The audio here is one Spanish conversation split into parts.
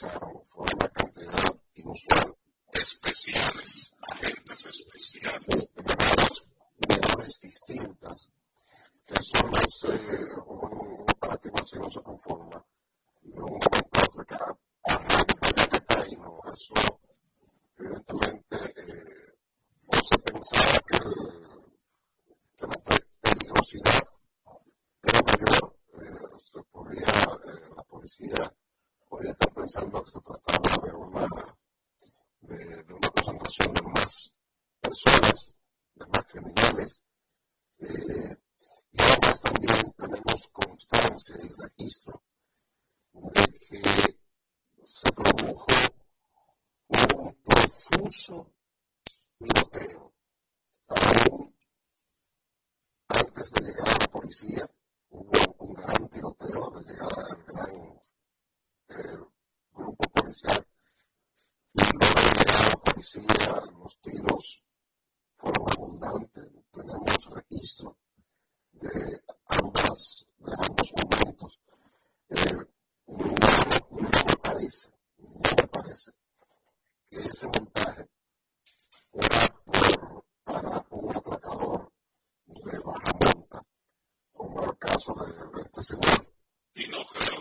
utilizaron una cantidad inusual. Especiales, agentes especiales. Grados de distintas, que son no se, un, un operativo así no se conforma. pensando que se trataba de una, de, una concentración de más personas, de más criminales. Eh, y además también tenemos constancia y registro de que se produjo un profuso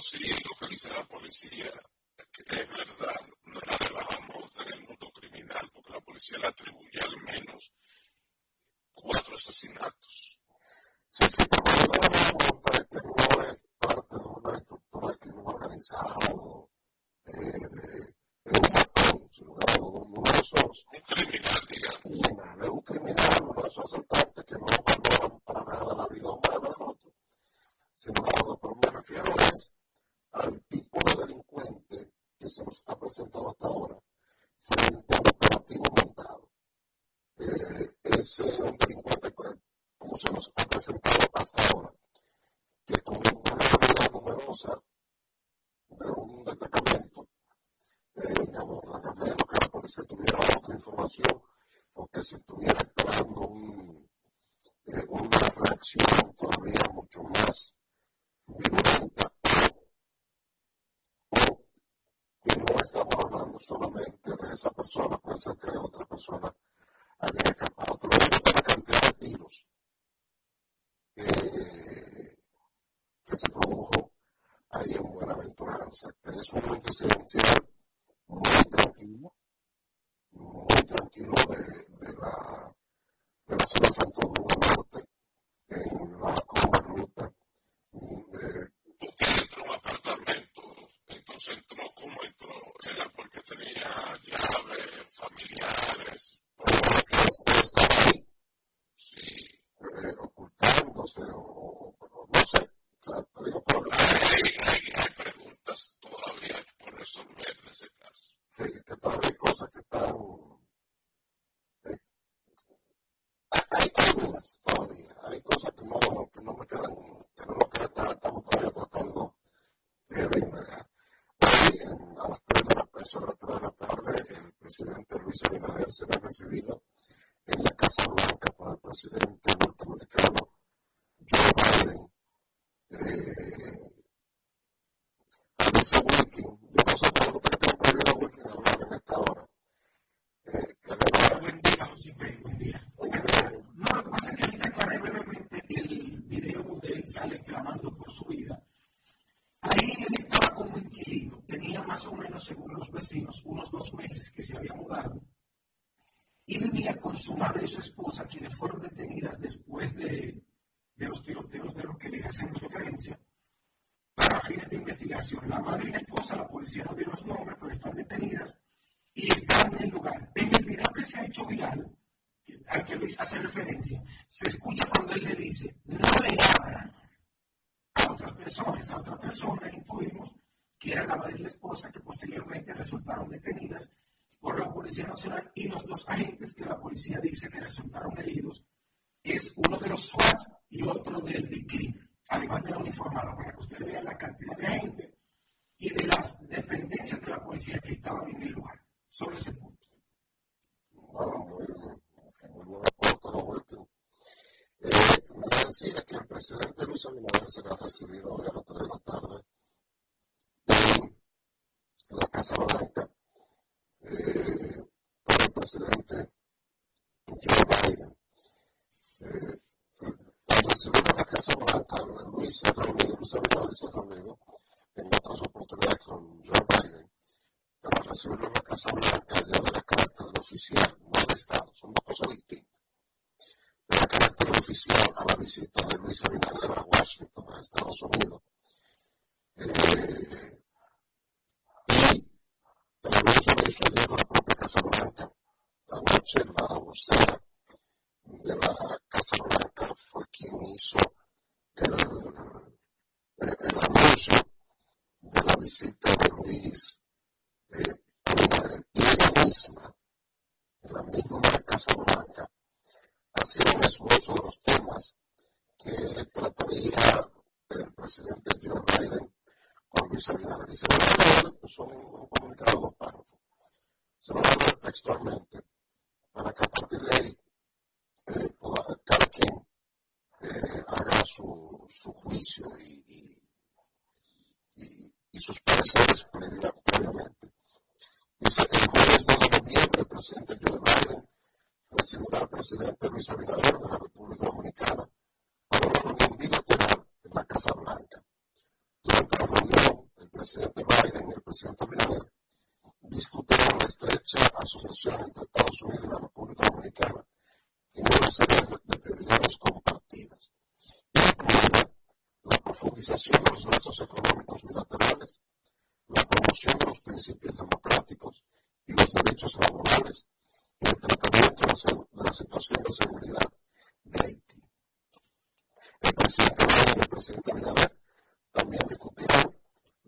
sí localizar a la policía, es verdad, no la relajamos en el mundo criminal, porque la policía la atribuye al menos ser que otra persona haya escapado, pero hay una cantidad de tiros que se produjo ahí en Buenaventuranza, que es un residencial muy tranquilo, muy tranquilo de, de la de la zona Santo Domingo Norte, en la Coma Ruta. Eh, Usted entró a un apartamento, entonces entró como entró, era porque tenía llaves familiares. Estaba ahí. Sí. Eh, ocultándose o, o, no sé. O sea, te digo, pero, hay, hay, hay preguntas todavía por resolver en ese caso. Sí, que todavía hay cosas que están hay, algunas todavía, hay cosas que no, que no me quedan, que no nos quedan, estamos todavía tratando de indagar. Hoy, a las 3 de la, sobre 3 de la tarde, el presidente Luis Abinader será recibido en la Casa Blanca por el presidente norteamericano Joe Biden. Eh, dice Wilkin, yo no sé por qué tengo prohibido a Wilkin hablar en esta hora. Eh, que le Buen día, José buen día. No, lo que pasa es que ahorita aclaré brevemente el video donde él sale clamando por su vida. Ahí él estaba como inquilino, tenía más o menos, según los vecinos, unos dos meses que se había mudado y vivía con su madre y su esposa, quienes fueron detenidas después de, de los tiroteos de los que le hacemos referencia, para fines de investigación. La madre y la esposa, la policía no dio los nombres, pero están detenidas y están en el lugar. En el video que se ha hecho viral, al que Luis hace referencia, se escucha cuando él le dice, no le abran a otras personas, a otras personas intuimos que era la madre y la esposa que posteriormente resultaron detenidas por la Policía Nacional y los dos agentes que la policía dice que resultaron heridos es uno de los SWAT y otro del BICRI, además de la uniformada, para que ustedes vean la cantidad de gente y de las dependencias de la policía que estaban en el lugar. Sobre ese punto. Muy, muy buen aporte, don Wilkin. Eh, decía que el presidente Luis Abinader será recibido hoy a las 3 de la tarde en la Casa Blanca eh, por el presidente Joe Biden. Eh, al recibir a la Casa Blanca, Luis se reunió, Luis Abinader se reunió en otras oportunidades con Joe Biden para recibirlo en la Casa Blanca ya de la carácter oficial, no de Estado, son dos cosas distintas. De la carácter oficial a la visita de Luis Abinader a Washington, a Estados Unidos. Eh, y el anuncio ayer de la propia Casa Blanca. Anoche la vocera de la Casa Blanca fue quien hizo el, anuncio de la visita de Luis eh, y ella misma, en la misma Casa Blanca, hacía un esfuerzo de los temas que trataría el presidente Joe Biden con Luis Abinader. Y se a pues son un comunicado de dos párrafos. Se van a leer textualmente para que a partir de ahí eh, cada quien eh, haga su, su juicio y, y, y, y sus pareceres previa, previamente. Dice, el jueves 2 de noviembre, el presidente Joe Biden recibirá al presidente Luis Abinader de la República Dominicana para una reunión bilateral en la Casa Blanca. Durante la reunión, el presidente Biden y el presidente Abinader discutirán la estrecha asociación entre Estados Unidos y la República Dominicana en una serie de prioridades compartidas, incluida la profundización de los lazos económicos bilaterales, la promoción de los principios democráticos y los derechos laborales y el tratamiento de la situación de seguridad de Haití. El presidente Biden y el presidente Abinader también discutirán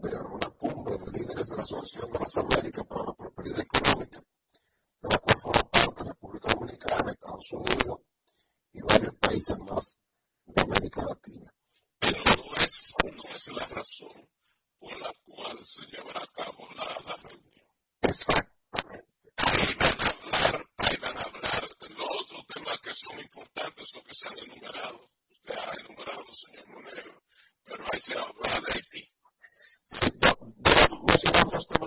la Asociación de las Américas para la Prosperidad Económica, donde Estados Unidos, la República Dominicana y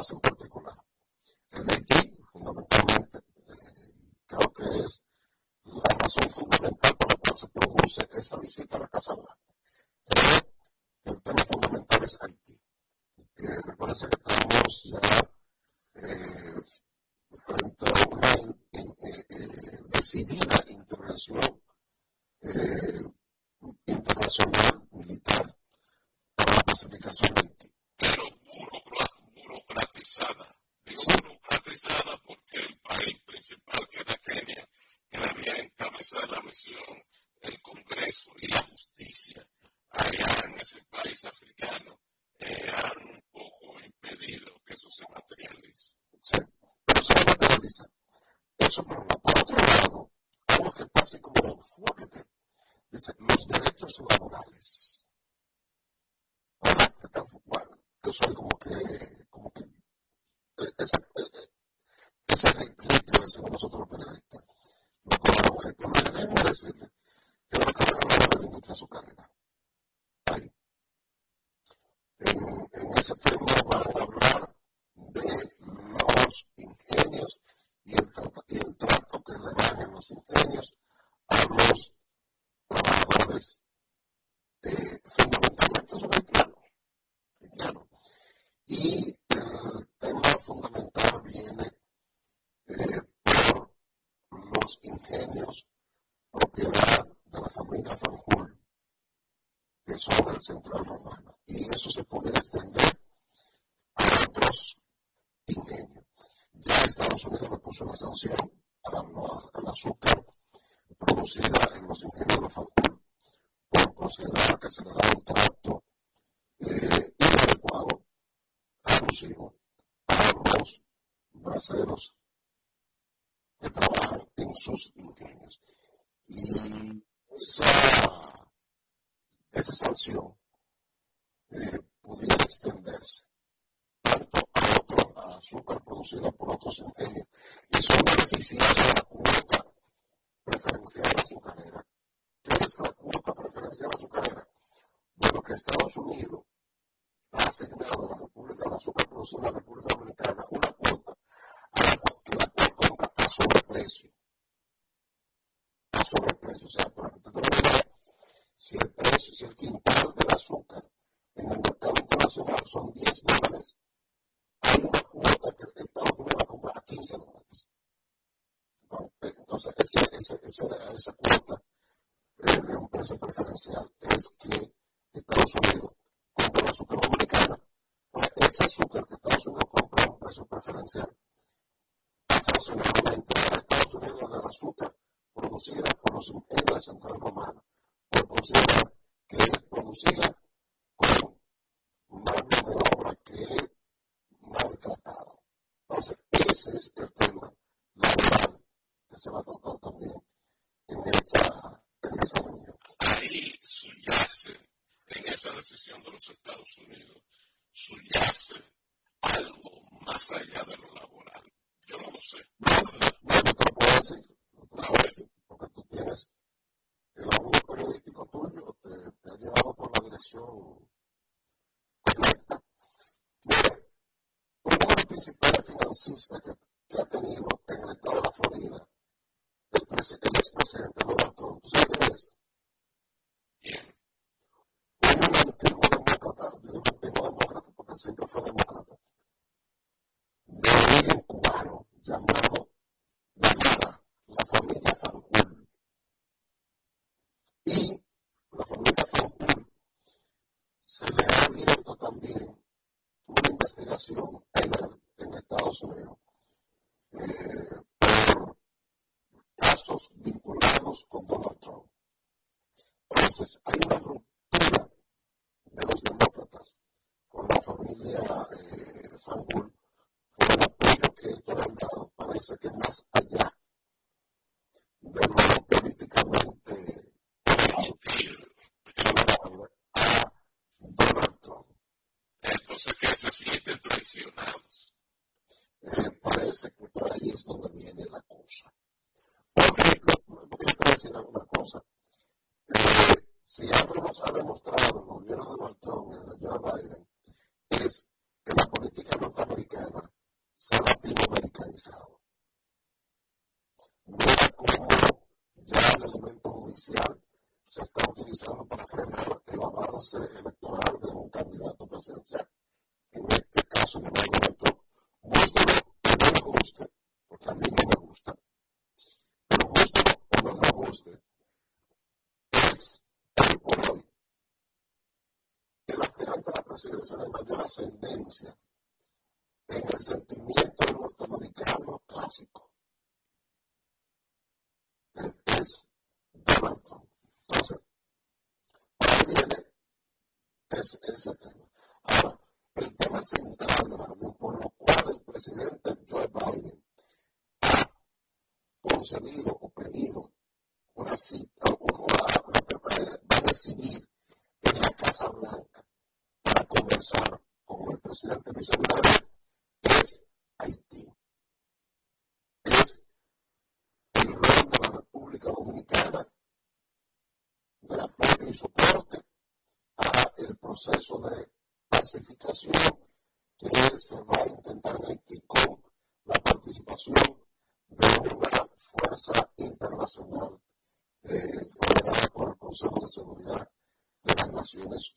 otros socios regionales profundizarán en su compromiso económico colectivo para crear una América Latina, una América más integrada y próspera. Ese último párrafo es la razón por central romana. Y eso se puede extender a otros ingenios. Ya Estados Unidos le puso una sanción al azúcar producida en los ingenios de Fancul por considerar que se le da un trato eh, inadecuado, abusivo, a los braceros que trabajan en sus ingenios. Y esa esa sanción eh, pudiera extenderse tanto a otro azúcar producida por otros ingenios y son beneficiarios de la cuota preferencial azucarera. ¿Qué es la cuota preferencial azucarera? Bueno, que Estados Unidos ha asignado a la República de Azúcar producida en la República Dominicana una cuota a la que la cual compra a sobreprecio. A sobreprecio. O sea, para que usted tenga si el precio, si el quintal del azúcar en el mercado internacional son 10 dólares, hay una cuota que Estados Unidos va a comprar a 15 dólares. Entonces, esa, esa, cuota eh, de un precio preferencial es que Estados Unidos compra el azúcar dominicana. Ahora, ese azúcar que Estados Unidos compra a un precio preferencial, sancionadamente a Estados Unidos del azúcar producida por los de Central Romana por considerar que es producida con mano de obra que es maltratada. Entonces, ese es el tema laboral que se va a tratar también en esa, en esa reunión. Ahí subyace, en decisión de los Estados Unidos, subyace algo más allá de lo laboral. Yo no lo sé. No, no, te lo puedo decir. No te lo puedo decir, porque tú tienes el abuso periodístico tuyo te, te, ha llevado por la dirección correcta. Mire, uno de los principales financistas que, que, ha tenido en el estado de la Florida, el, el expresidente Donald Trump, ¿sabes quién es? ¿Quién? Un antiguo demócrata, yo digo antiguo demócrata porque recognize ejercer mayor ascendencia en el sentimiento del voto americano proceso de pacificación que se va a intentar en con la participación de una fuerza internacional eh, ordenada por el Consejo de Seguridad de las Naciones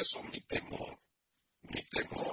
eso mi temor. Mi temor.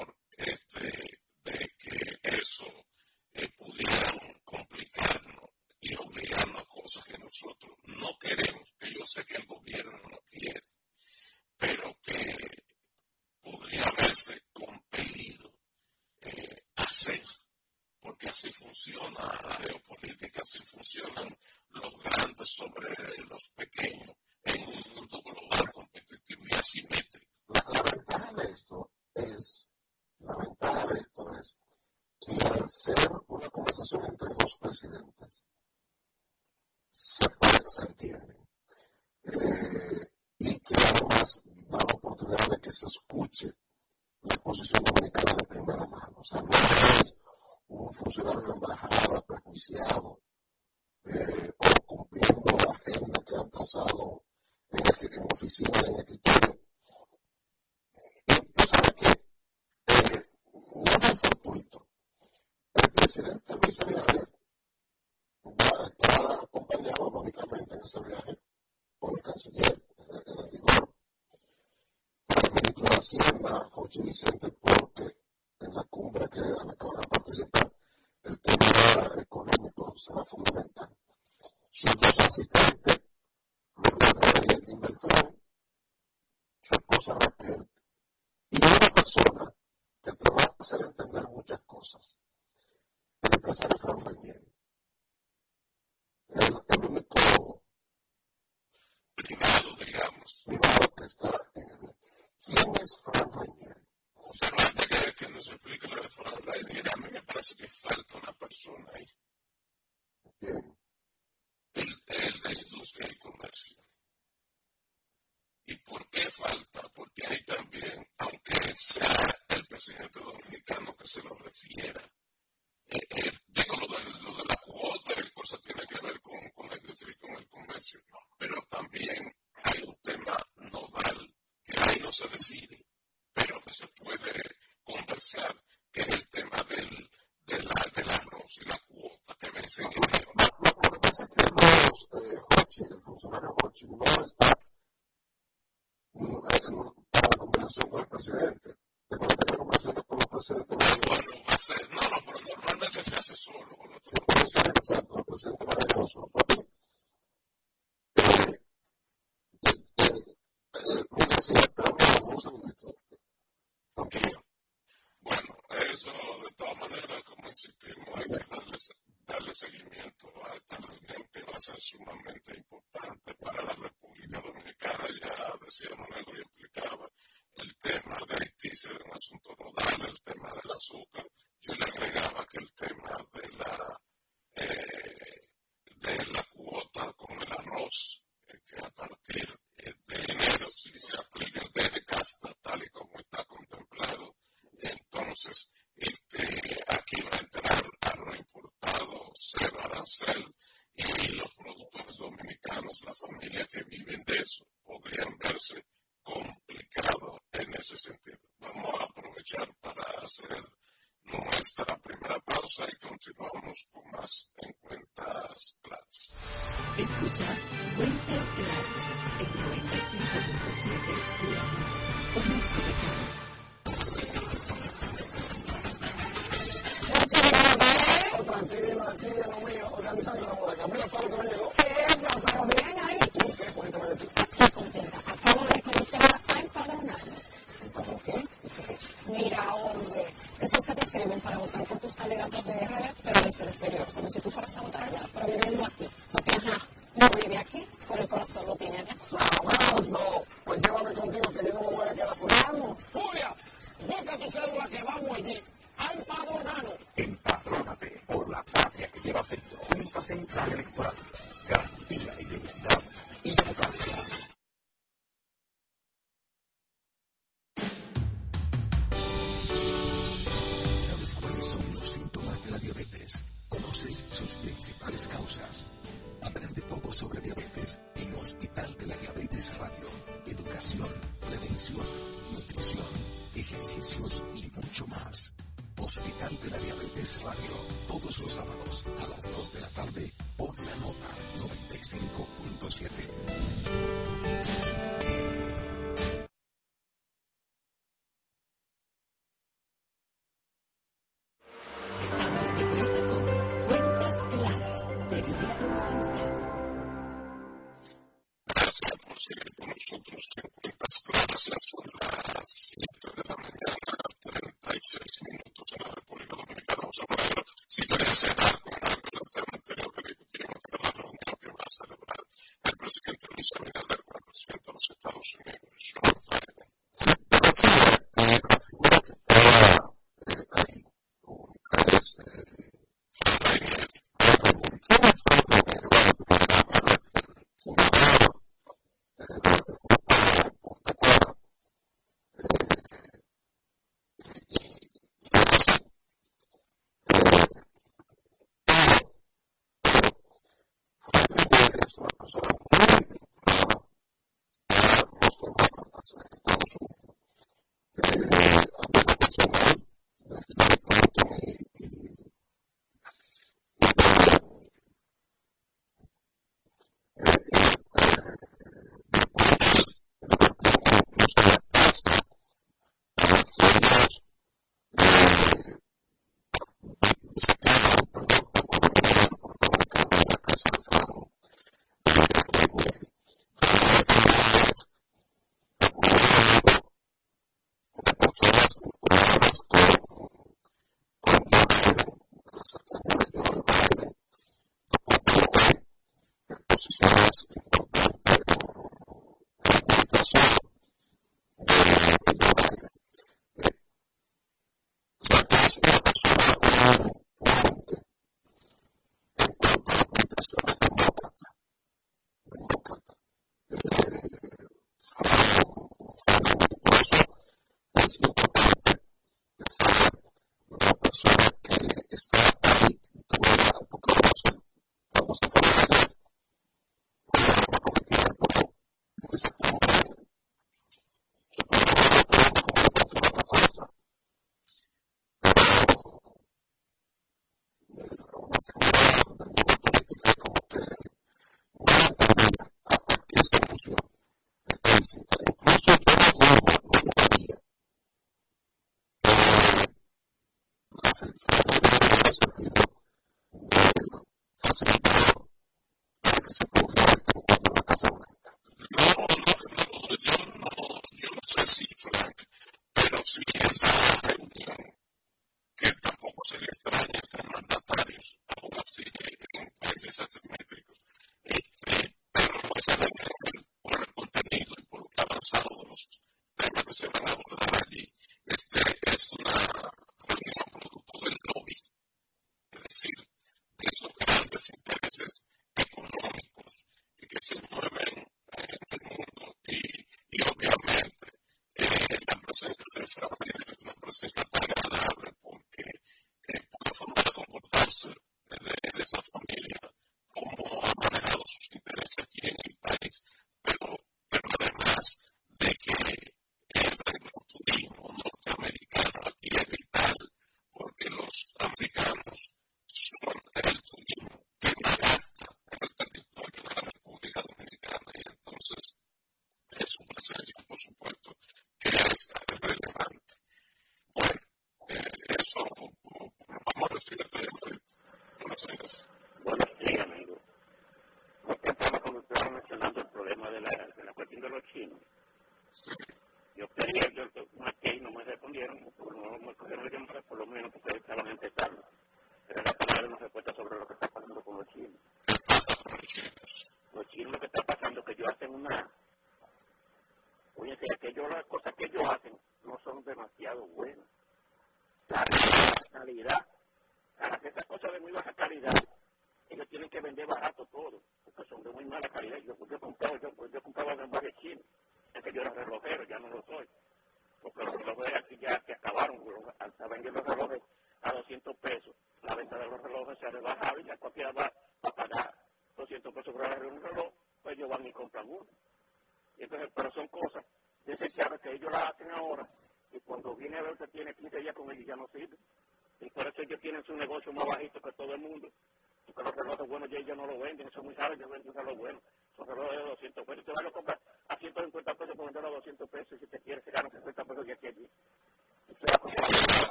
oficinas, en escritorio. Y tú sabes que eh, no eh, fue fortuito. El presidente Luis Abinader acompañado, lógicamente, en ese viaje por el canciller, en el vigor, el ministro de Hacienda, José Vicente se decide, pero que se puede conversar, que es el tema del, del, del arroz y la cuota que vence en enero. La, la cuota se los, eh, el funcionario Hochi, no está no, para la conversación con el presidente. Recuerda que la conversación con el presidente. Ah, bueno, va a ser, no, no, pero normalmente se hace eso. tiene organizando la moda. Camila Pablo.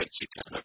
Gracias.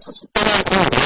Políticas que tendrán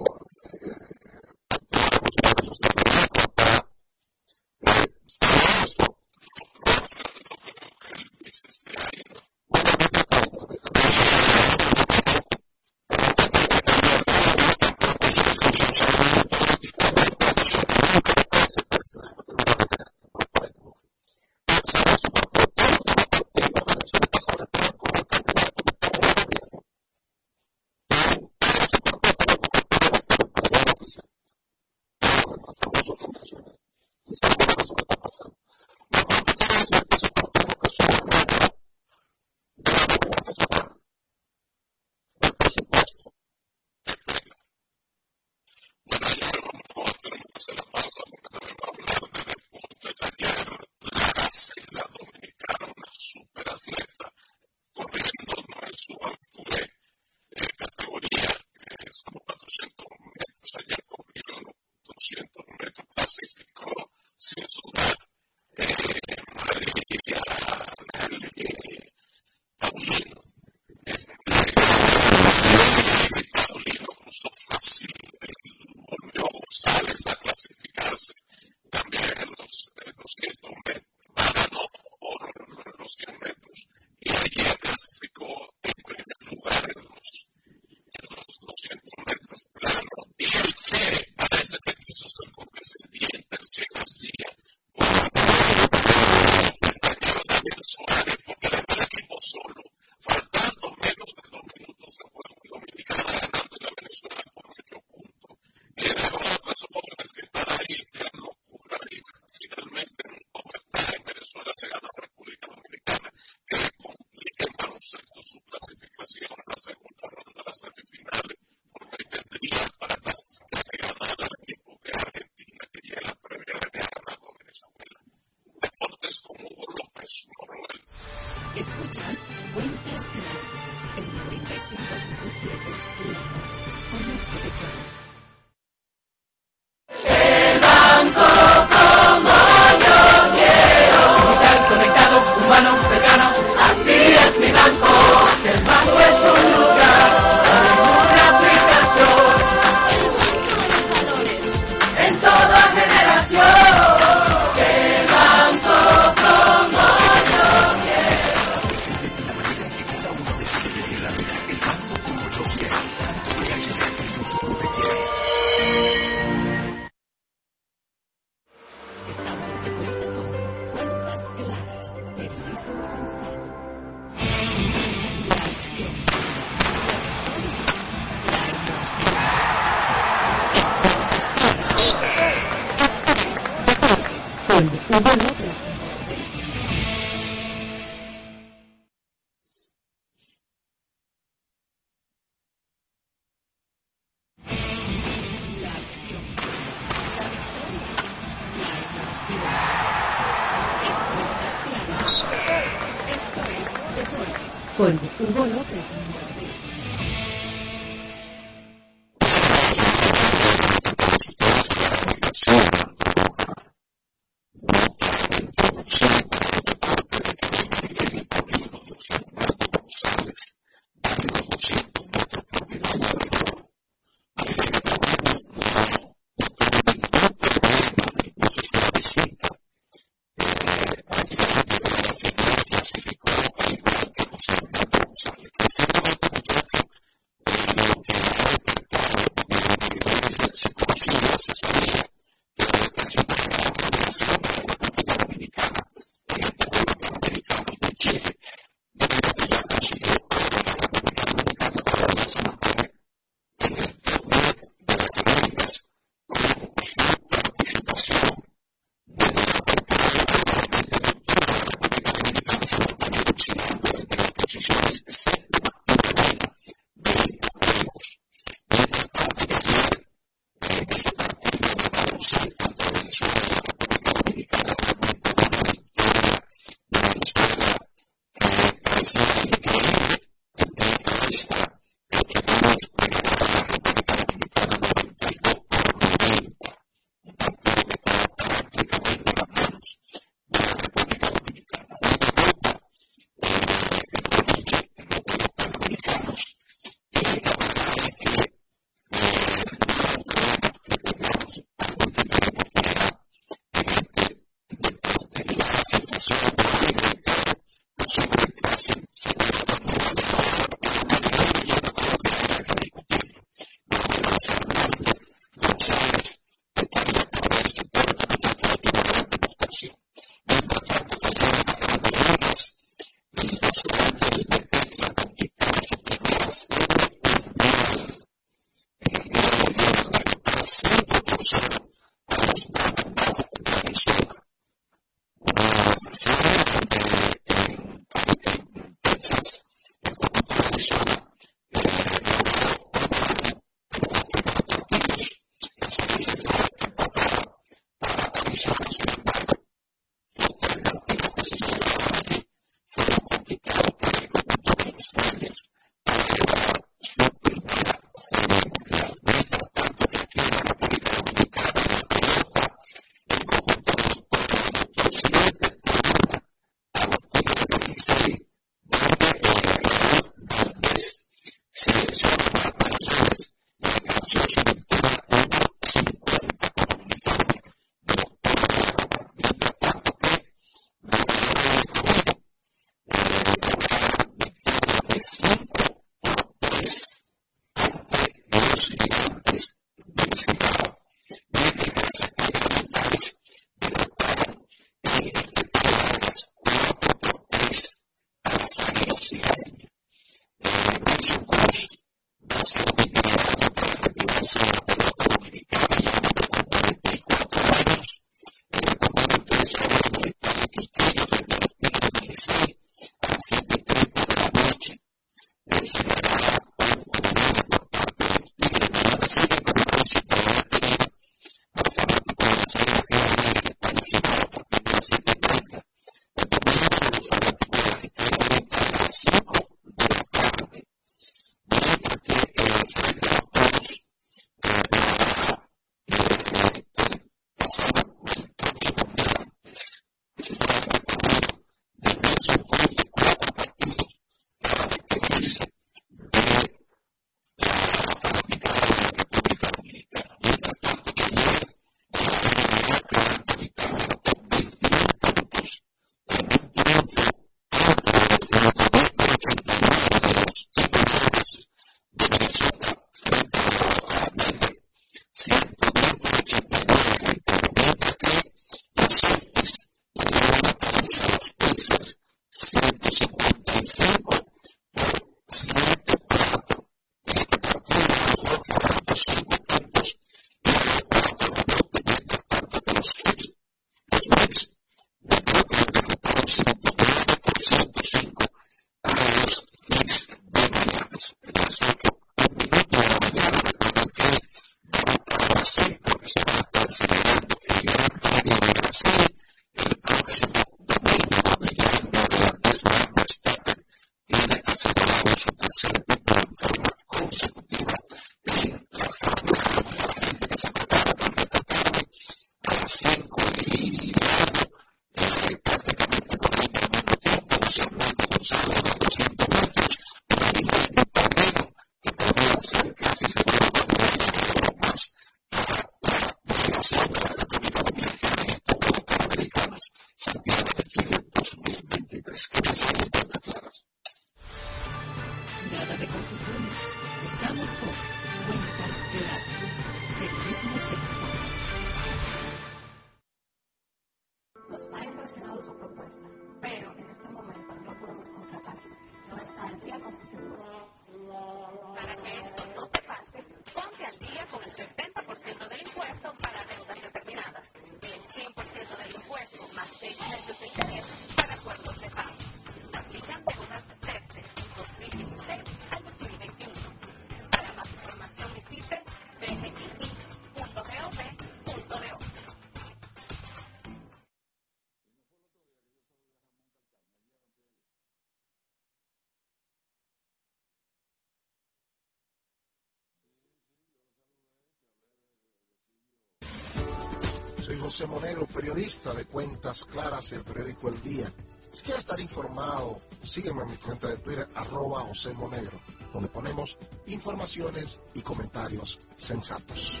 José Monegro, periodista de Cuentas Claras, el periódico El Día. Si quieres estar informado, sígueme en mi cuenta de Twitter, arroba José Monegro, donde ponemos informaciones y comentarios sensatos.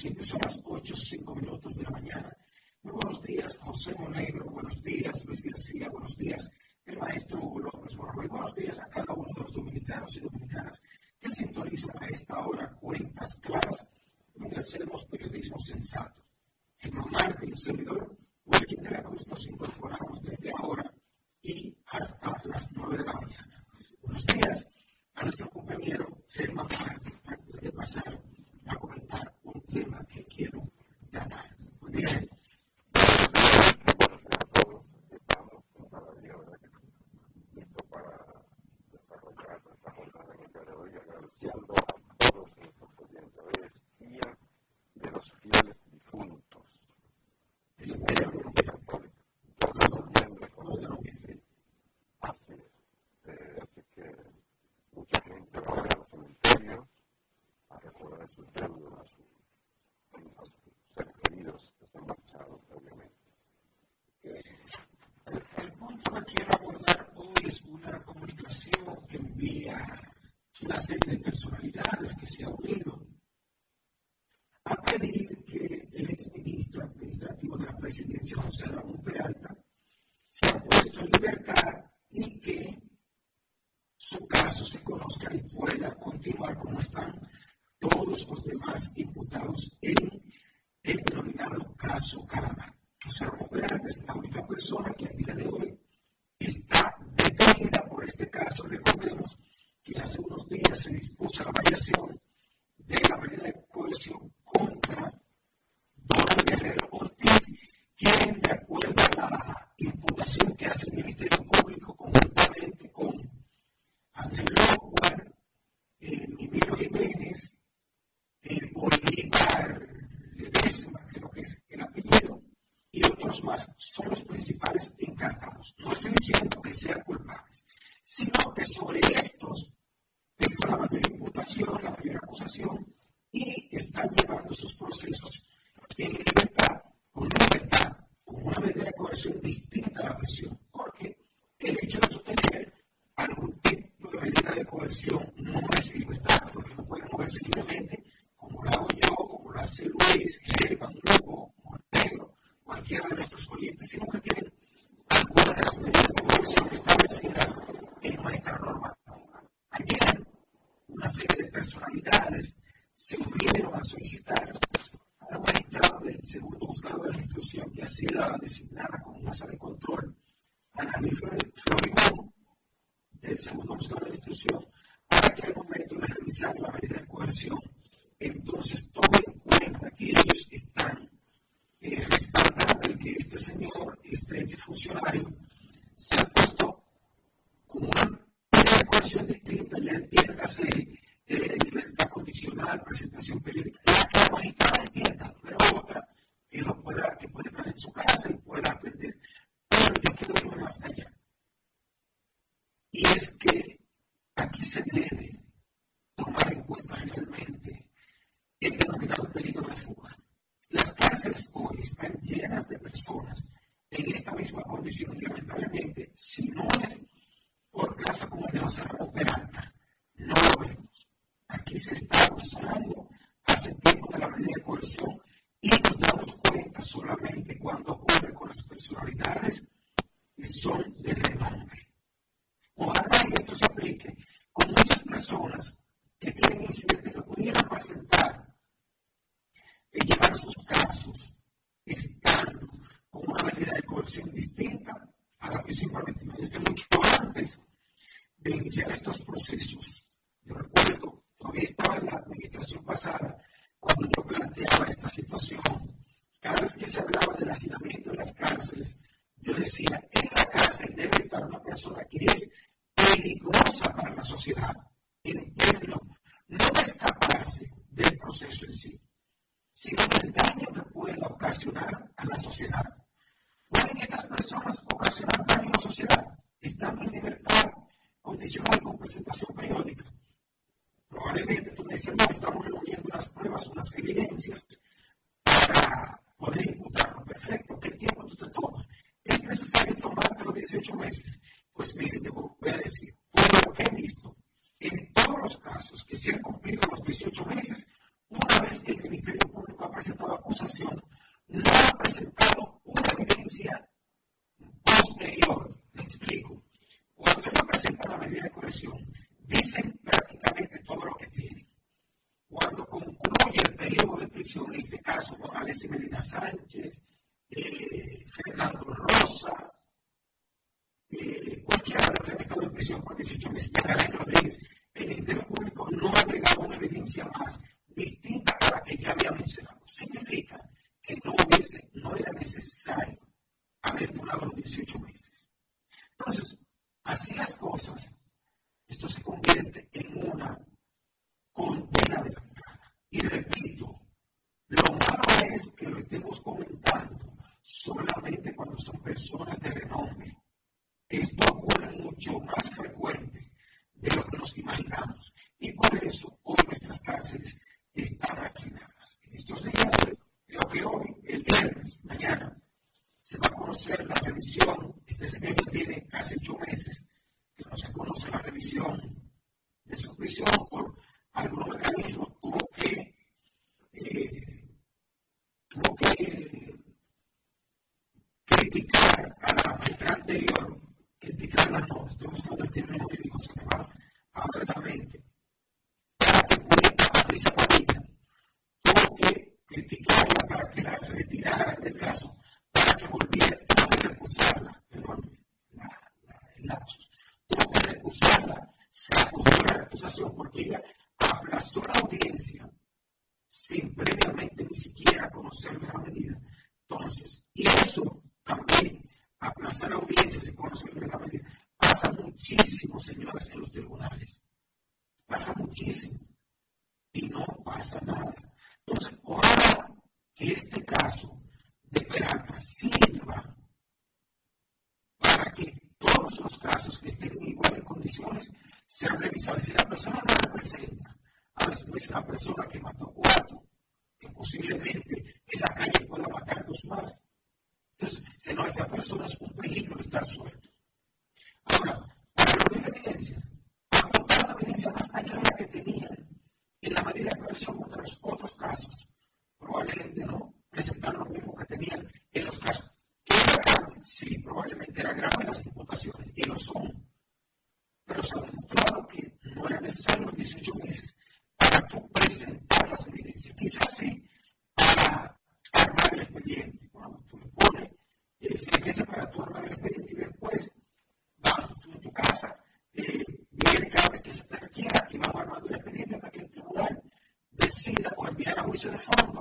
son las ocho, cinco minutos de la mañana. una serie de personalidades que se ha unido. A pedir que el exministro administrativo de la presidencia, José Ramón principales encargados. No estoy diciendo que sea culpable, time. caso. Sí creo que eh, este caso no se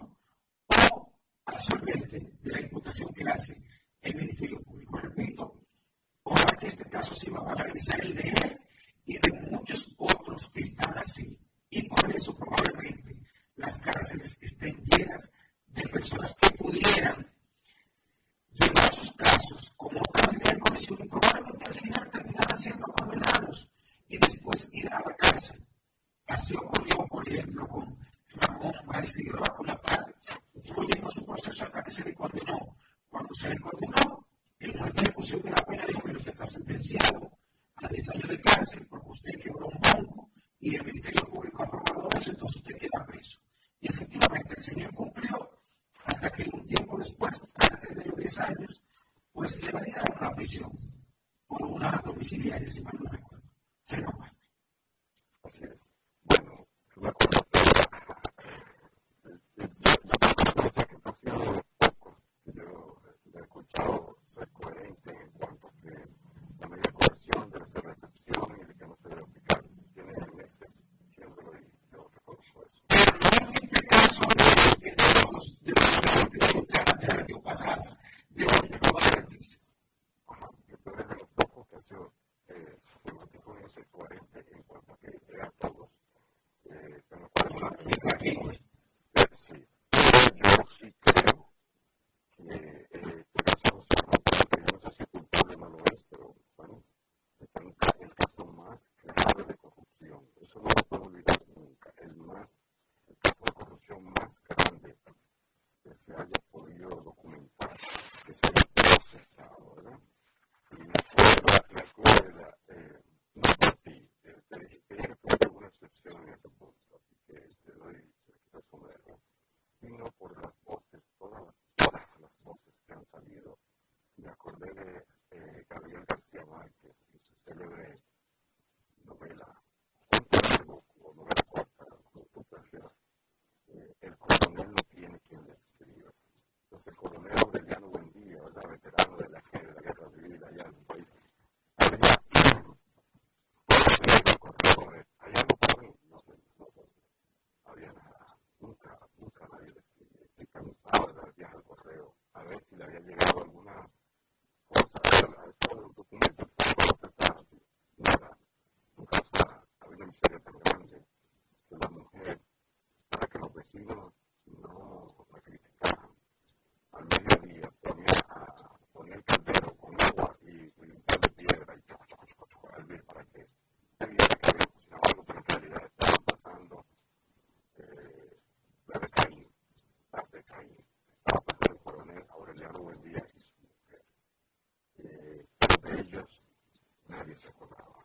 Maria Sacobala.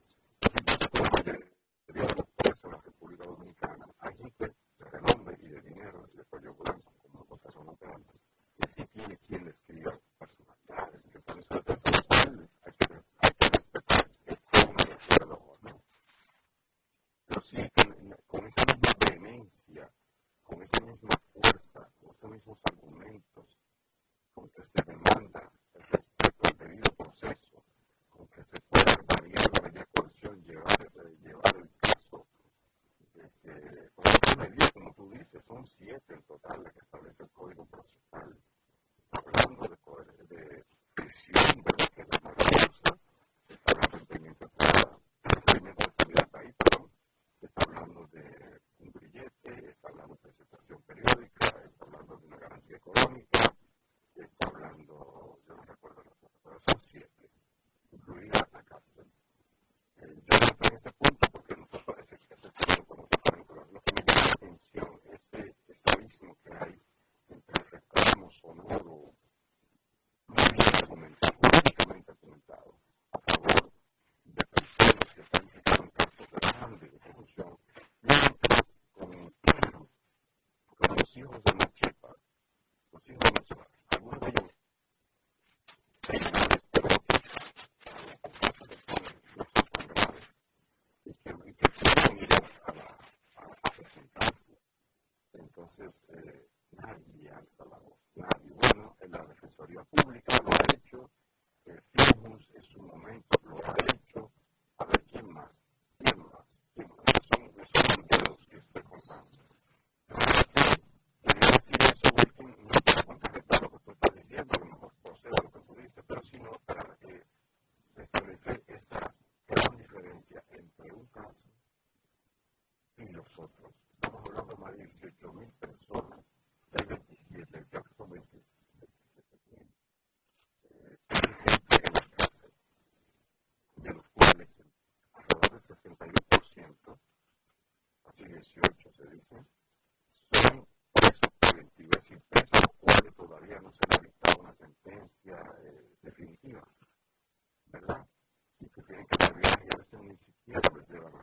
que hay entre el reclamo sonoro eh, nadie alza la voz, nadie. Bueno, en la Defensoría Pública lo hay 61%, así 18 se dice, son presos preventivos, es decir, presos los cuales todavía no se ha dictado una sentencia eh, definitiva, ¿verdad? Y que tienen que cambiar y a veces ni siquiera pues, les llevan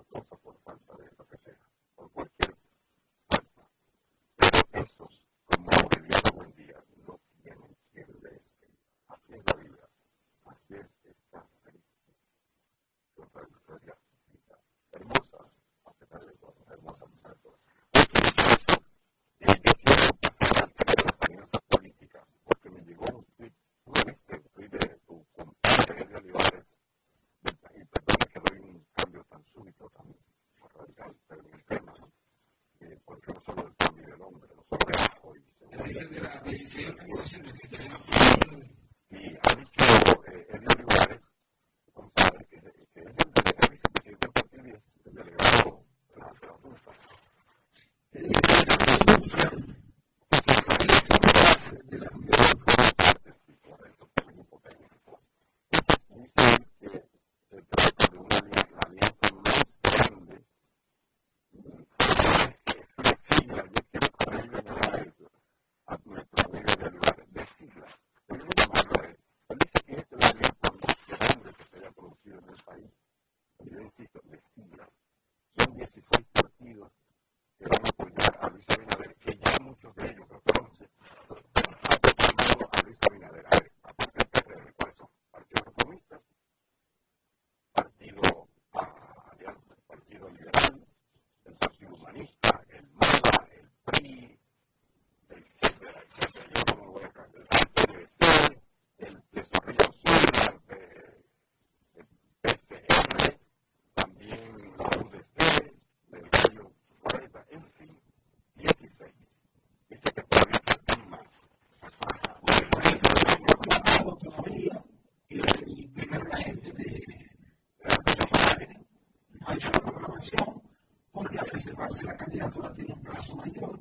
desde la medicina de organización de que y ha dicho compadre, que, es delegado de la si la candidatura tiene un plazo mayor.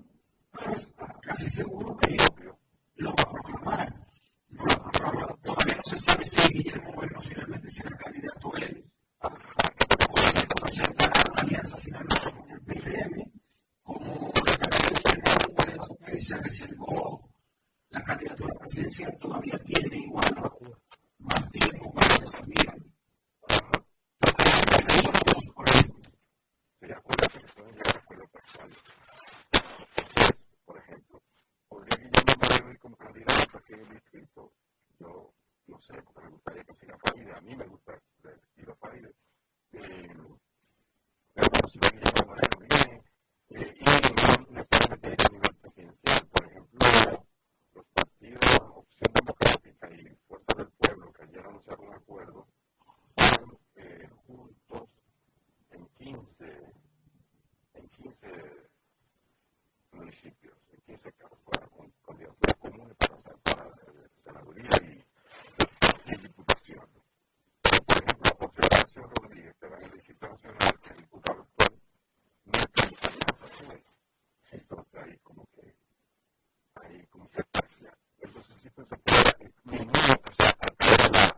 15, en 15 municipios, en 15 cargos con, con comunes para, para, eh, senaduría y, y diputación. Por ejemplo, José Horacio Rodríguez, que era el legislador nacional, que es diputado actual, no está en Massachusetts. Entonces ahí como que, ahí como que parcial. Entonces sí pensé que ninguna, eh, o sea,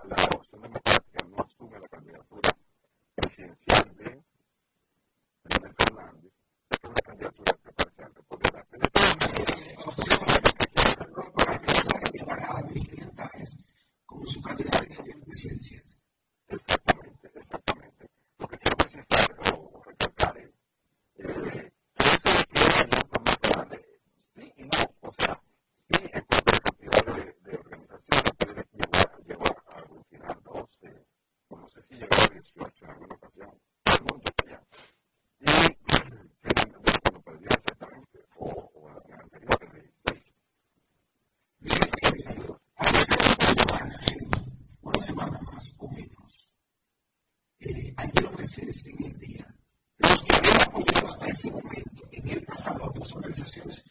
la, la opción democrática no asume la candidatura presidencial organizaciones.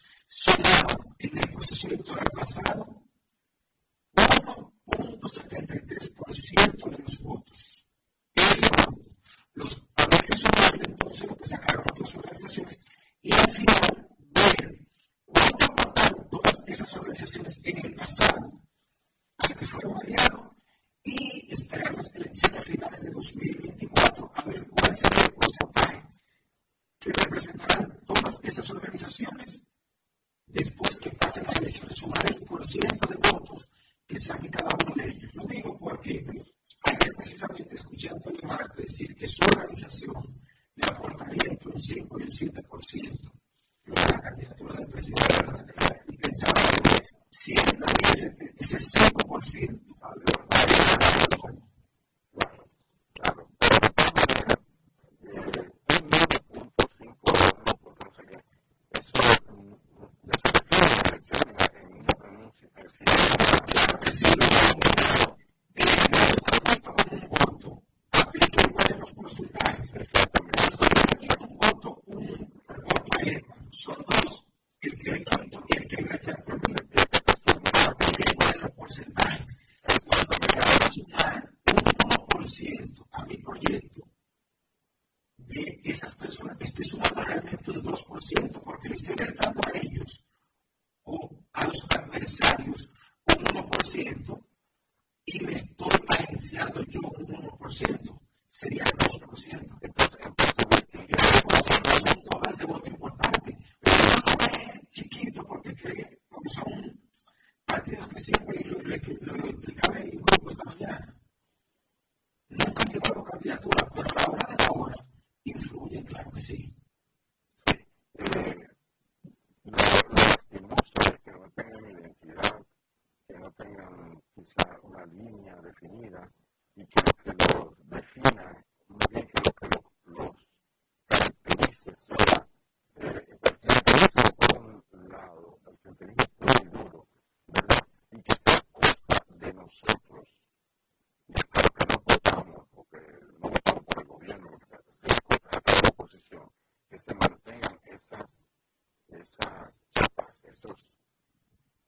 esos,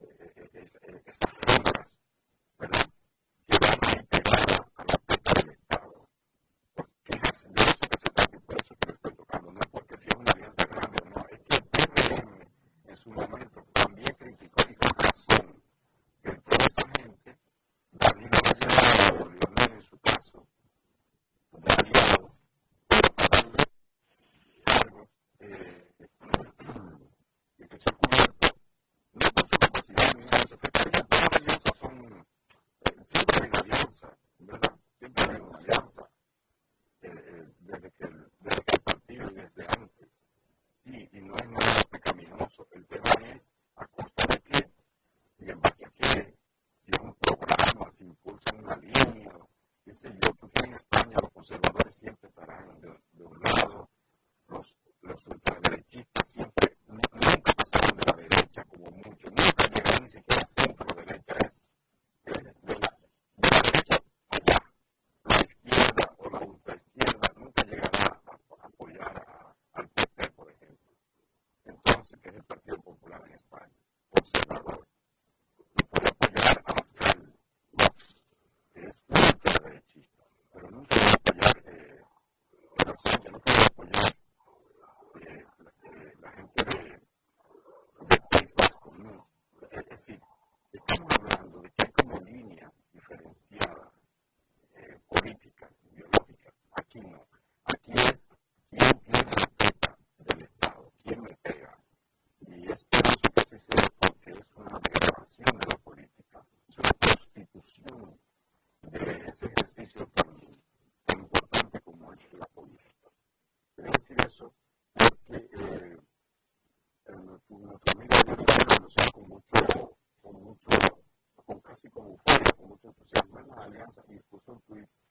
eh, eh, eh esas eh, normas, ¿verdad? Que van integradas a la puerta del Estado. Porque es de eso que se trata por eso que estoy tocando. No porque si es una alianza grande no, es que el PRM en su momento Este ejercicio tan, importante como es la política. Quiero decir eso porque eh, en nuestra, nuestra vida con mucho, con mucho, con casi con euforia, con mucho entusiasmo en alianzas y puso en Twitter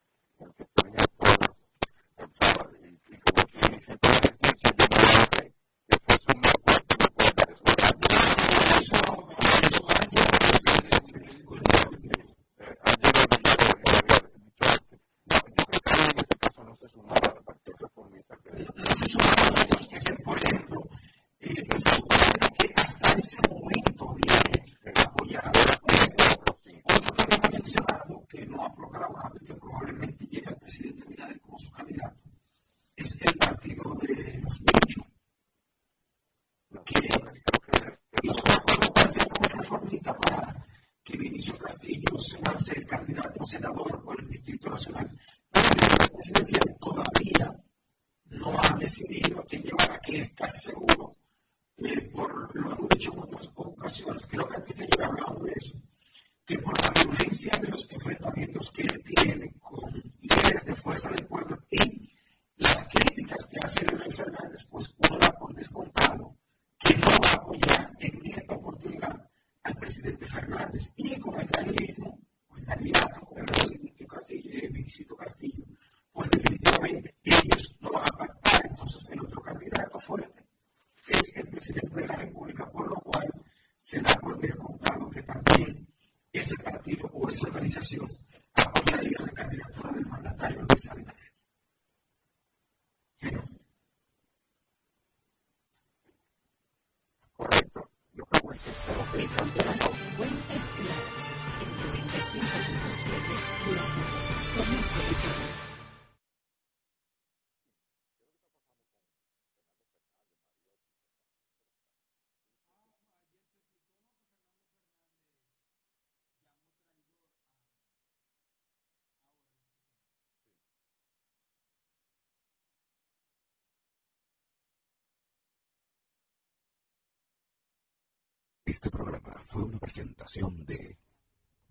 Este programa fue una presentación de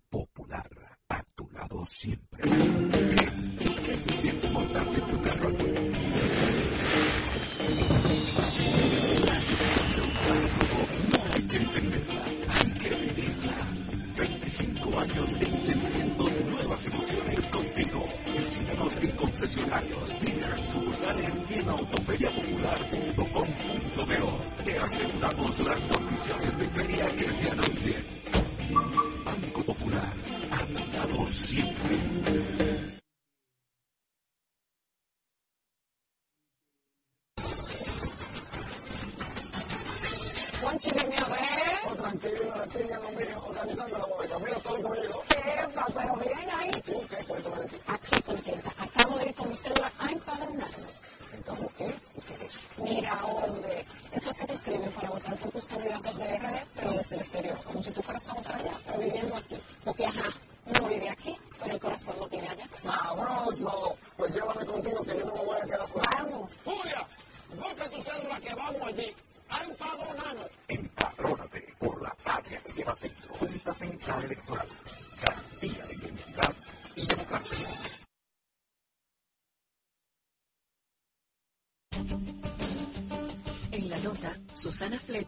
Popular, a tu lado siempre. ¿Qué se siente montarte en tu carro? Hay que entenderla, hay que vivirla. 25 años encendiendo nuevas emociones contigo. Visítanos en concesionarios, dealers, sucursales y en autoferiapopular.com.do. Te aseguramos las condiciones de feria que se anuncien. Banco Popular, a tu lado siempre.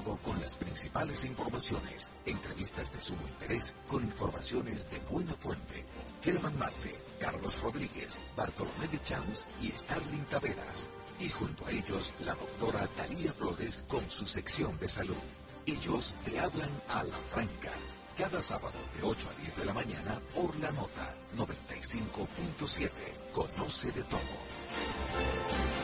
Con las principales informaciones, entrevistas de sumo interés con informaciones de buena fuente. Germán Marte, Carlos Rodríguez, Bartolomé de Champs y Starling Taveras. Y junto a ellos la doctora Talía Flores con su sección de salud. Ellos te hablan a la franca cada sábado de 8 a 10 de la mañana por la nota 95.7. Conoce de todo.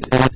that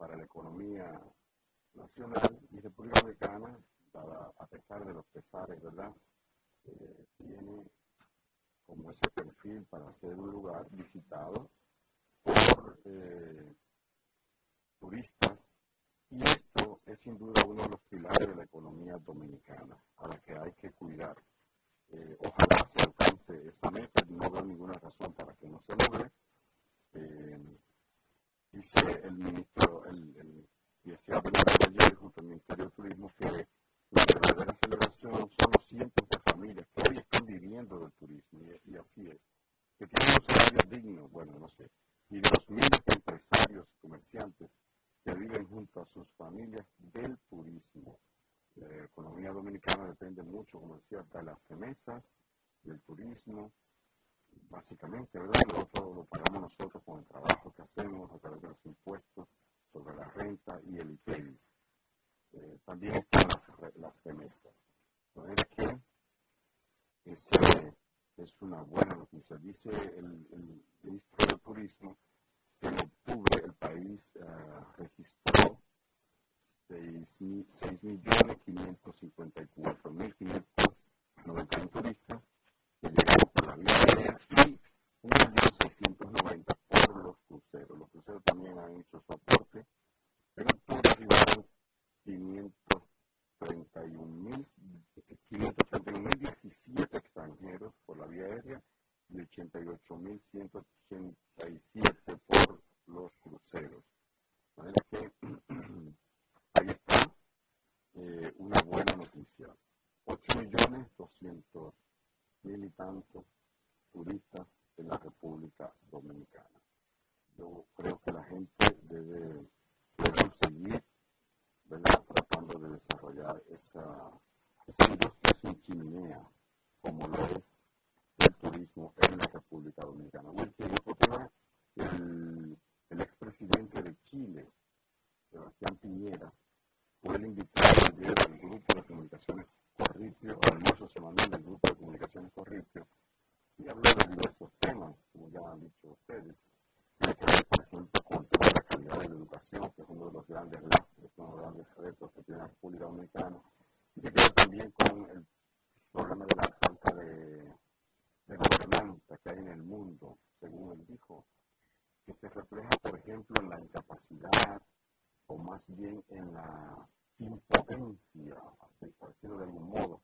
Para la economía nacional y República Dominicana, a pesar de los pesares, ¿verdad? Eh, tiene como ese perfil para ser un lugar visitado por eh, turistas y esto es sin duda uno de los pilares de la economía dominicana a la que hay que cuidar. Eh, ojalá se alcance esa meta, no veo ninguna razón para que no se logre dice el ministro, el, el decía ayer junto al Ministerio de Turismo que la verdadera celebración son los cientos de familias que hoy están viviendo del turismo, y, así es, que tienen un salario digno, bueno, no sé, y de los miles de empresarios y comerciantes que viven junto a sus familias del turismo. La economía dominicana depende mucho, como decía, de las remesas, del turismo, básicamente, ¿verdad? Nosotros lo pagamos nosotros con el trabajo que hacemos a través de los impuestos sobre la renta y el IPEDIS. Eh, también están las, las remesas. De manera que ese es una noticia. Dice el, el ministro de Turismo que en octubre el país uh, registró 6.554.591 turistas que llegaron por la vía aérea y 1.690 por los cruceros. Los cruceros también han hecho su aporte. En octubre arribaron 531.017 extranjeros por la vía aérea y 88.187 por los cruceros. De manera que ahí está eh, una buena noticia. 8.200.000 mil y tantos turistas en la República Dominicana. Yo creo que la gente debe, debe seguir tratando de esa, esa industria sin chimenea, como lo es el turismo en la República Dominicana. el, el expresidente de Chile, Sebastián Piñera, fue el invitado ayer al grupo de comunicaciones Corripio, al almuerzo semanal del grupo de comunicaciones Corripio, y habló de diversos temas, como ya han dicho ustedes, que por ejemplo, con la calidad de la educación, que es uno de los grandes lastres, uno de los grandes la República Dominicana, y que ver también con el problema de la falta de, de gobernanza que hay en el mundo, según él dijo, que se refleja, por ejemplo, en la incapacidad o más bien en la impotencia, por decirlo de algún modo,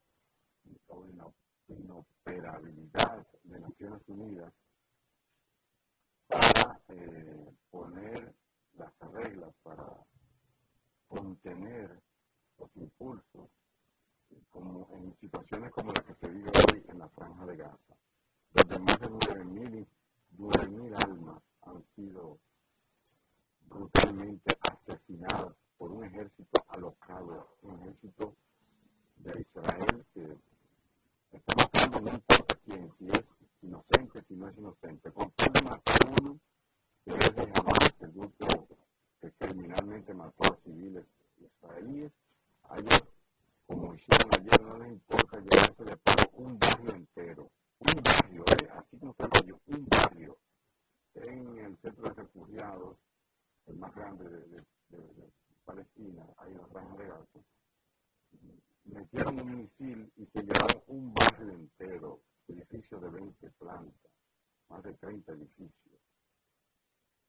o en la inoperabilidad de Naciones Unidas para eh, poner las reglas para contener los impulsos como en situaciones como la que se vive hoy en la franja de Gaza, donde más de 9.000 almas han sido brutalmente asesinadas por un ejército alocado, un ejército de Israel que está matando no importa quién, si es inocente, si no es inocente, con tal de matar uno, que es de jamás el grupo que criminalmente mató a civiles israelíes, ayer, como hicieron ayer, no les importa llevarse de paro un barrio entero, un barrio, ¿eh? así como está yo, un barrio en el centro de refugiados, el más grande de, Palestina, ahí en la franja de Gaza, metieron un misil se llevaron un barrio entero, edificio de 20 plantas, más de 30 edificios.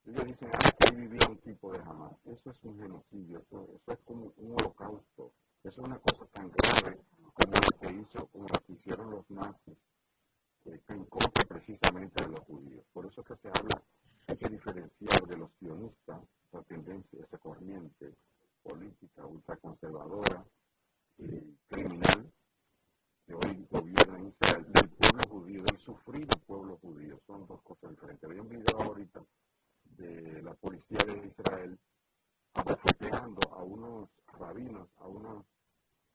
Ellos dicen, ah, ahí vivía un tipo de jamás. Eso es un genocidio, eso, es como un holocausto. Eso es una cosa tan grave como lo que hizo, como lo que hicieron los nazis, eh, en contra precisamente de los judíos. Por eso es que se habla, hay que diferenciar de los sionistas, esa tendencia, esa corriente política ultraconservadora, eh, criminal, que hoy gobierna en Israel, del pueblo judío, del sufrido pueblo judío. Son dos cosas diferentes. Había un video ahorita de la policía de Israel abofeteando a unos rabinos, a unos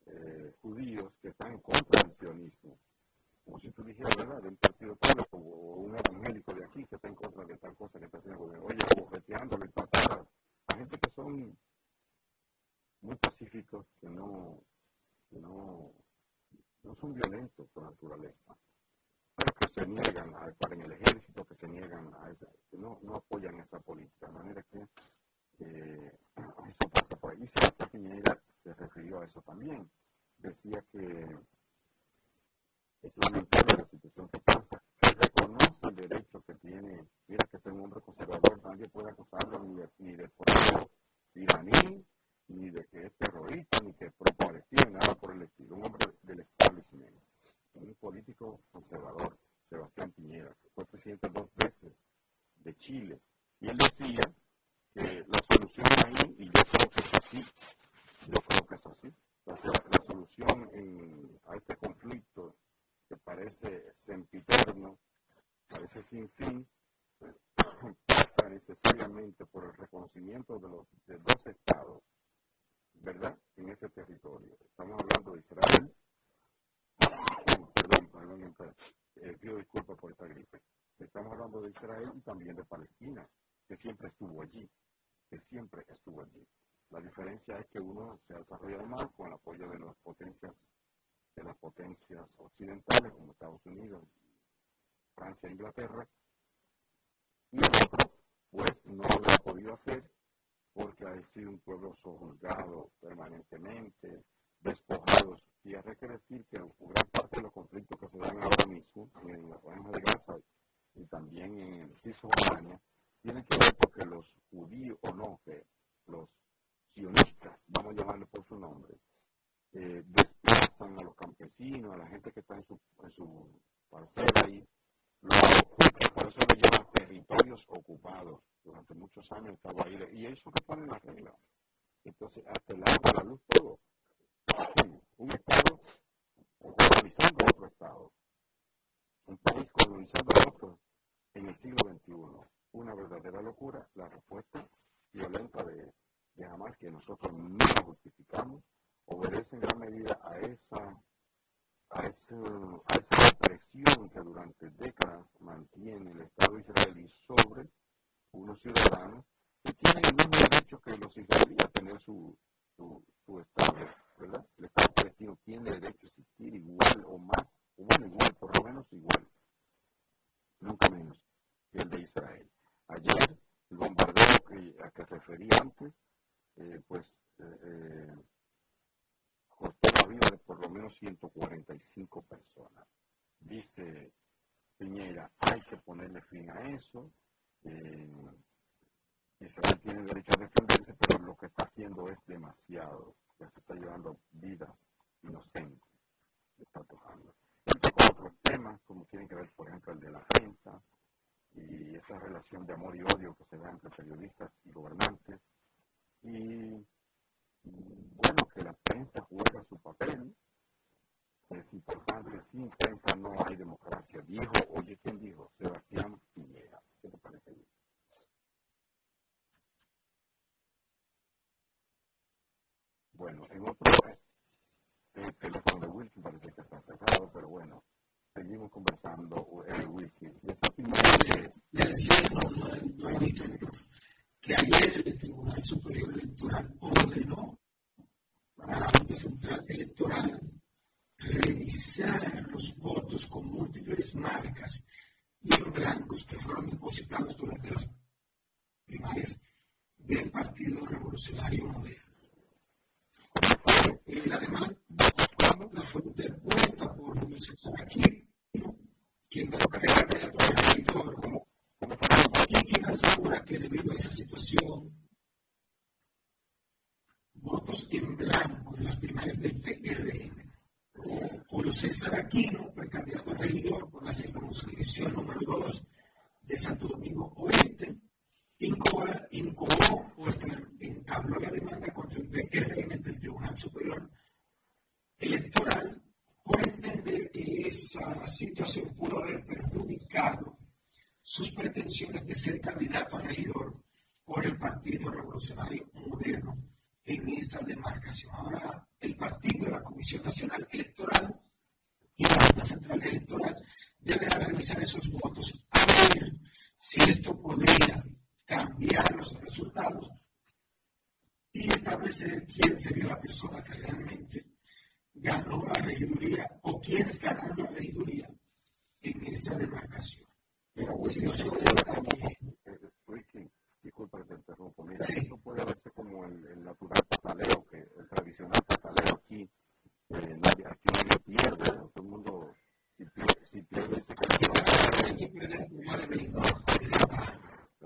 eh, judíos que están en contra del sionismo. Como si tú dijeras, ¿verdad?, del partido público o un evangélico de aquí que está en contra de tal cosa que está haciendo el gobierno. Oye, abofeteándole patadas a gente que son muy pacíficos, que no, que no, no son violentos por naturaleza pero que se niegan a estar en el ejército, que se niegan a esa, que no, no apoyan esa política. De manera que eh, eso pasa por ahí. Serapia Piñera se refirió a eso también. Decía que es lamentable la situación que pasa, que reconoce el derecho que tiene, mira que es un hombre conservador, nadie puede acusarlo ni de, ni de pueblo iraní, ni de que es terrorista, ni que es pro-palestino, nada por el estilo, un hombre del establishment un político conservador, Sebastián Piñera, que fue presidente dos veces de Chile. Y él decía que la solución ahí, y yo creo que es así, yo creo que es así, la, solución a este conflicto que parece sempiterno, parece sin fin, pasa necesariamente por el reconocimiento de los de dos estados, ¿verdad?, en ese territorio. Estamos hablando de Israel perdón, eh, pido disculpas por esta gripe. Estamos hablando de Israel y también de Palestina, que siempre estuvo allí, que siempre estuvo allí. La diferencia es que uno se ha desarrollado más con el apoyo de las potencias, de las potencias occidentales como Estados Unidos, Francia e Inglaterra, y el otro, pues no lo ha podido hacer porque ha sido un pueblo sojuzgado permanentemente, despojados y hay que decir que gran parte de los conflictos que se dan ahora mismo en la franja de Gaza y también en el Cisjordania tienen que ver porque los judíos, o no, que los sionistas, vamos a llamarle por su nombre, eh, desplazan a los campesinos, a la gente que está en su, en su parcela y los ocupan, por eso llaman territorios ocupados. Durante muchos años estaba ahí, y eso que ponen las reglas. Entonces, hasta el agua, la luz, todo un Estado colonizando otro Estado, un país colonizando otro en el siglo XXI. Una verdadera locura, la respuesta violenta de, de Hamas que nosotros no justificamos, obedece en gran medida a esa, a, ese, a esa represión que durante décadas mantiene el Estado israelí sobre unos ciudadanos que tienen el mismo derecho que los israelíes a tener su, su, Estado ¿verdad? El Estado palestino tiene derecho a existir igual o más, o bueno, igual, por lo menos igual, nunca menos que el de Israel. Ayer, el bombardeo que, a que referí antes, eh, pues eh, eh, costó la vida de por lo menos 145 personas. Dice Piñera, hay que ponerle fin a eso. Eh, Israel tiene derecho a defenderse, pero lo que está haciendo es demasiado. Esto está llevando vidas inocentes. Está tocando. Y tocó otros temas, como tienen que ver, por ejemplo, el de la prensa y esa relación de amor y odio que se da entre periodistas y gobernantes. Y bueno, que la prensa juega su papel, es importante, sin prensa no hay democracia. Dijo, oye, ¿quién dijo? Sebastián Piñera. ¿Qué te parece? Bueno, en otro, el teléfono de Wilkin parece que está cerrado, pero bueno, seguimos conversando, eh, Wilkin. Y esa Piñera... Le decía, no, el micrófono, que ayer el Tribunal Superior Electoral ordenó a la Junta Central Electoral revisar los votos con múltiples marcas y blancos que fueron depositados durante las primarias del Partido Revolucionario Moderno. La fue interpuesta por Luis César Aquino, quien de el como y quien asegura que debido a esa situación, votos en blanco en las primarias del PRM Julio César Aquino, precandidato a regidor por la circunscripción número 2 de Santo Domingo Oeste, incoó o entabló la demanda contra el PRM del Tribunal Superior Electoral por entender que esa situación pudo haber perjudicado sus pretensiones de ser candidato a regidor por el Partido Revolucionario Moderno en esa demarcación. Ahora, el partido, la Comisión Nacional Electoral y la Junta Central Electoral deberán revisar esos votos a ver si esto podría cambiar los resultados y establecer quién sería la persona que realmente ganó la regiduría o quiénes ganaron la regiduría en esa demarcación. Mira, puede verse como el, natural el tradicional aquí, aquí pierde, todo mundo, si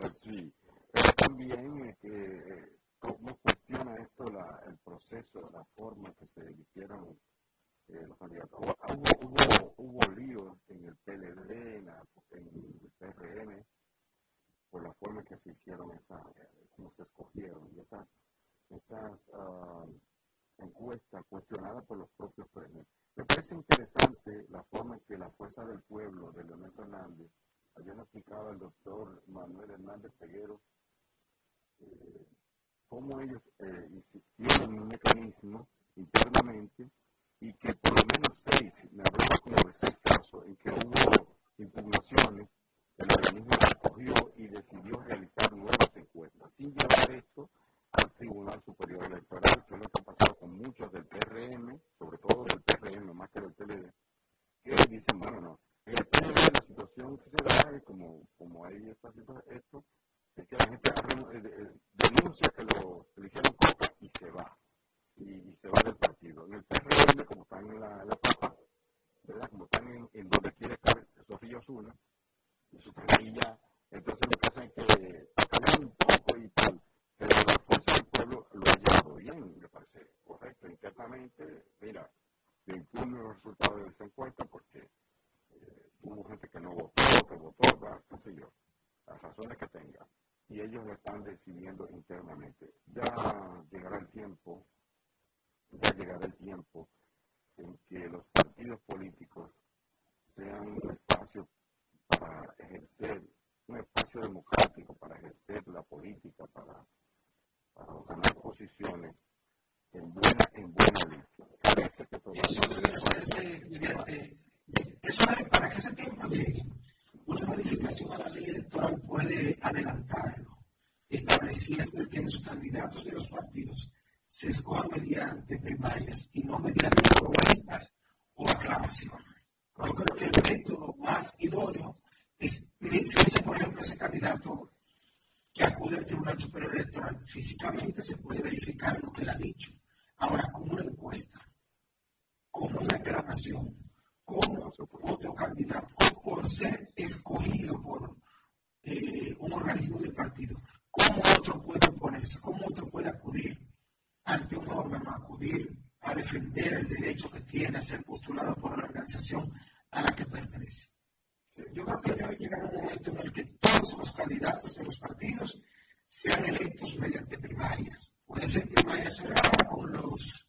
Sí, pero también es que, eh, ¿cómo cuestiona esto la, el proceso, la forma que se eligieron eh, los candidatos? Hubo, hubo, líos en el PLD, en, la, el PRM, por la forma que se hicieron, esa, cómo se escogieron, y esas, esas uh, encuestas cuestionadas por los propios premios. Me parece interesante la forma en que la fuerza del pueblo de Leonel Fernández, habían explicado al doctor Manuel Hernández Peguero, eh, cómo ellos eh, tienen un mecanismo internamente y que por lo menos seis, me hablaba como de seis casos en que hubo impugnaciones el organismo escogió y decidió realizar nuevas encuestas, sin llevar esto al Tribunal Superior Electoral, que es lo que ha pasado con muchos del PRM, sobre todo del PRM más que del PLD, que dicen, bueno, no, en el PLD la situación que se da es como, como hay esta esto, es que la gente eh, eh, denuncia que lo, le hicieron copa y se va, y, se va del partido. En el PRM, como están en la, la papa, ¿verdad? como están en, en donde quiere estar Sofía Osuna, de su planilla. Entonces lo que hacen es que un poco y tal, pero la fuerza del pueblo lo ha llevado bien, me parece correcto. Internamente, mira, se impugno los resultados de esa encuesta porque eh, hubo gente que no votó, que votó, qué sé yo, las razones que tenga. Y ellos lo están decidiendo internamente. Ya llegará el tiempo, ya llegará el tiempo en que los partidos políticos sean un espacio para ejercer un espacio democrático, para ejercer la política, para, para ganar posiciones en buena, en buena ley. Parece que eso, eso, es, eso es para que ese tiempo de una modificación a la ley electoral puede adelantarlo, estableciendo que los candidatos de los partidos se sesgó mediante primarias y no mediante propuestas o aclamación. Yo creo que el método más idóneo es, fíjense por ejemplo ese candidato que acude al Tribunal Superior Electoral, físicamente se puede verificar lo que le ha dicho. Ahora, como una encuesta, como una aclamación, como otro candidato, o por ser escogido por eh, un organismo del partido, cómo otro puede oponerse, cómo otro puede acudir ante un órgano a acudir a defender el derecho que tiene a ser postulado por la organización a la que pertenece. Yo creo que debe llegar un momento en el que todos los candidatos de los partidos sean electos mediante primarias. Pueden ser primarias cerradas con los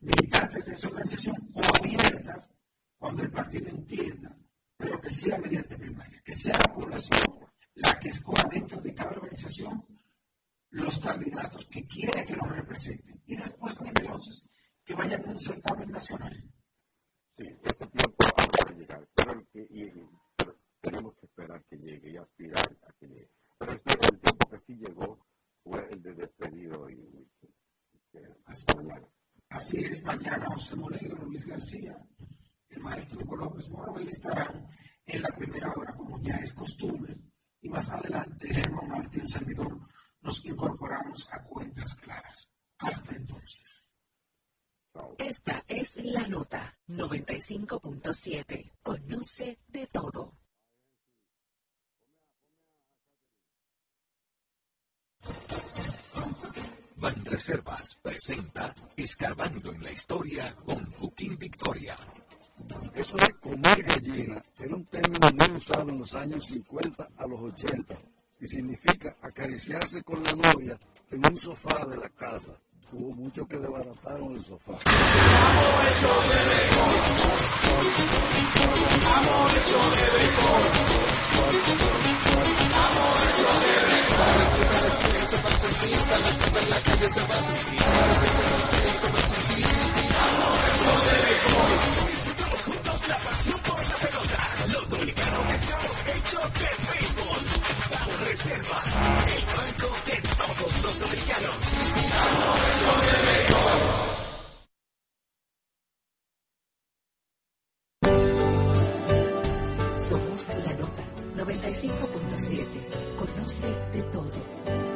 militantes de esa organización o abiertas cuando el partido entienda, pero que sea mediante primaria, que sea la población la que escoja dentro de cada organización los candidatos que quiere que los representen y después entonces que vayan a un certamen nacional. Sí, ese tiempo ha de llegar, pero, tenemos que esperar que llegue y aspirar a que llegue. Pero este, el tiempo que sí llegó fue el de despedido y, hasta mañana. Así es, mañana José Molegro, Luis García, el maestro Hugo López Moro, él estará en la primera hora, como ya es costumbre, y más adelante, Germán Martín Servidor, nos incorporamos a cuentas claras. Hasta entonces. Esta es la nota 95.7. Conoce de todo. Reservas presenta Escarbando en la Historia con Joaquín Victoria. Eso de comer gallina era un término muy usado en los años 50 a los 80 y significa acariciarse con la novia en un sofá de la casa. Hubo mucho que desbarataron el sofá. Juntos reservas, el banco de todos los dominicanos. Somos la nota 95.7. Conoce de todo.